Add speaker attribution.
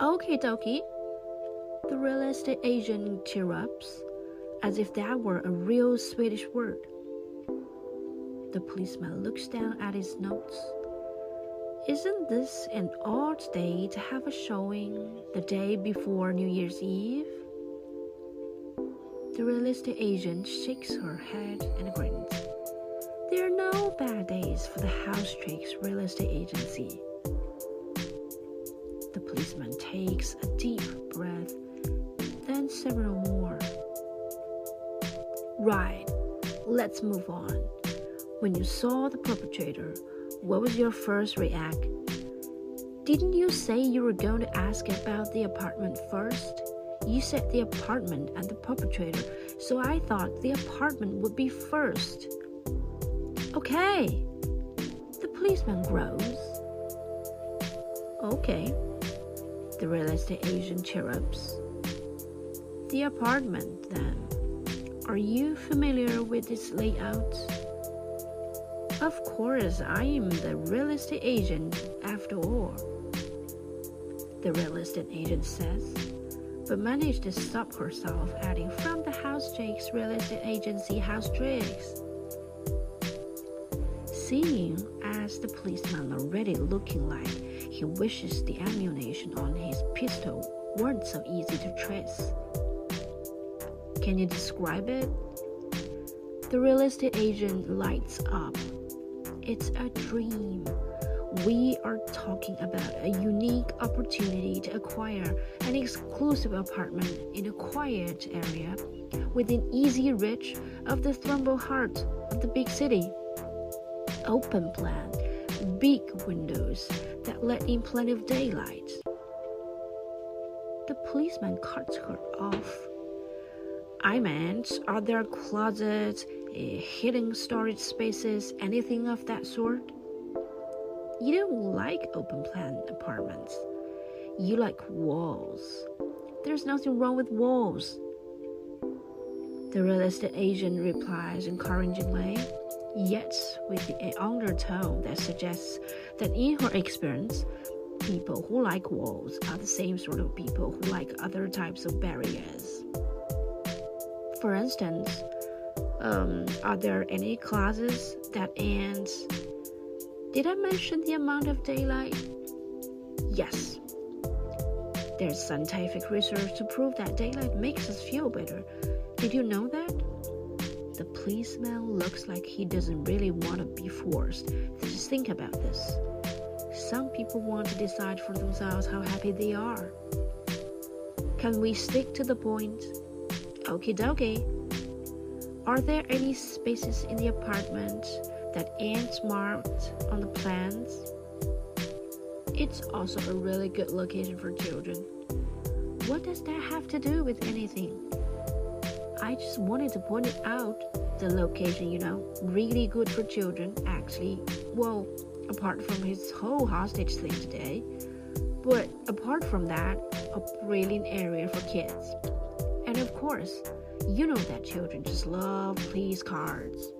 Speaker 1: Okie dokie. The real estate agent chirrups, as if that were a real Swedish word. The policeman looks down at his notes. Isn't this an odd day to have a showing the day before New Year's Eve? The real estate agent shakes her head and grins. There are no bad days for the House Tricks real estate agency. The policeman takes a deep breath, then several more. Right, let's move on. When you saw the perpetrator, what was your first react? Didn't you say you were going to ask about the apartment first? You said the apartment and the perpetrator, so I thought the apartment would be first. Okay. The policeman grows. Okay. The real estate agent chirrups. The apartment, then. Are you familiar with its layout? Of course, I am the real estate agent after all. The real estate agent says, but managed to stop herself, adding, From the House Jakes real estate agency, House Jakes. Seeing as the policeman already looking like he wishes the ammunition on his pistol weren't so easy to trace. Can you describe it? The real estate agent lights up it's a dream. We are talking about a unique opportunity to acquire an exclusive apartment in a quiet area within easy reach of the thrumble heart of the big city. Open plan, big windows that let in plenty of daylight. The policeman cuts her off. I meant, are there closets eh, hidden storage spaces, anything of that sort. You don't like open plan apartments. You like walls. There's nothing wrong with walls. The real estate agent replies encouragingly, yet with an undertone that suggests that in her experience, people who like walls are the same sort of people who like other types of barriers. For instance, um, are there any classes that end? Did I mention the amount of daylight? Yes. There's scientific research to prove that daylight makes us feel better. Did you know that? Policeman looks like he doesn't really want to be forced Just think about this. Some people want to decide for themselves how happy they are. Can we stick to the point? Okie dokie. Are there any spaces in the apartment that aren't marked on the plans? It's also a really good location for children. What does that have to do with anything? I just wanted to point it out. The location, you know, really good for children, actually. Well, apart from his whole hostage thing today. But apart from that, a brilliant area for kids. And of course, you know that children just love police cards.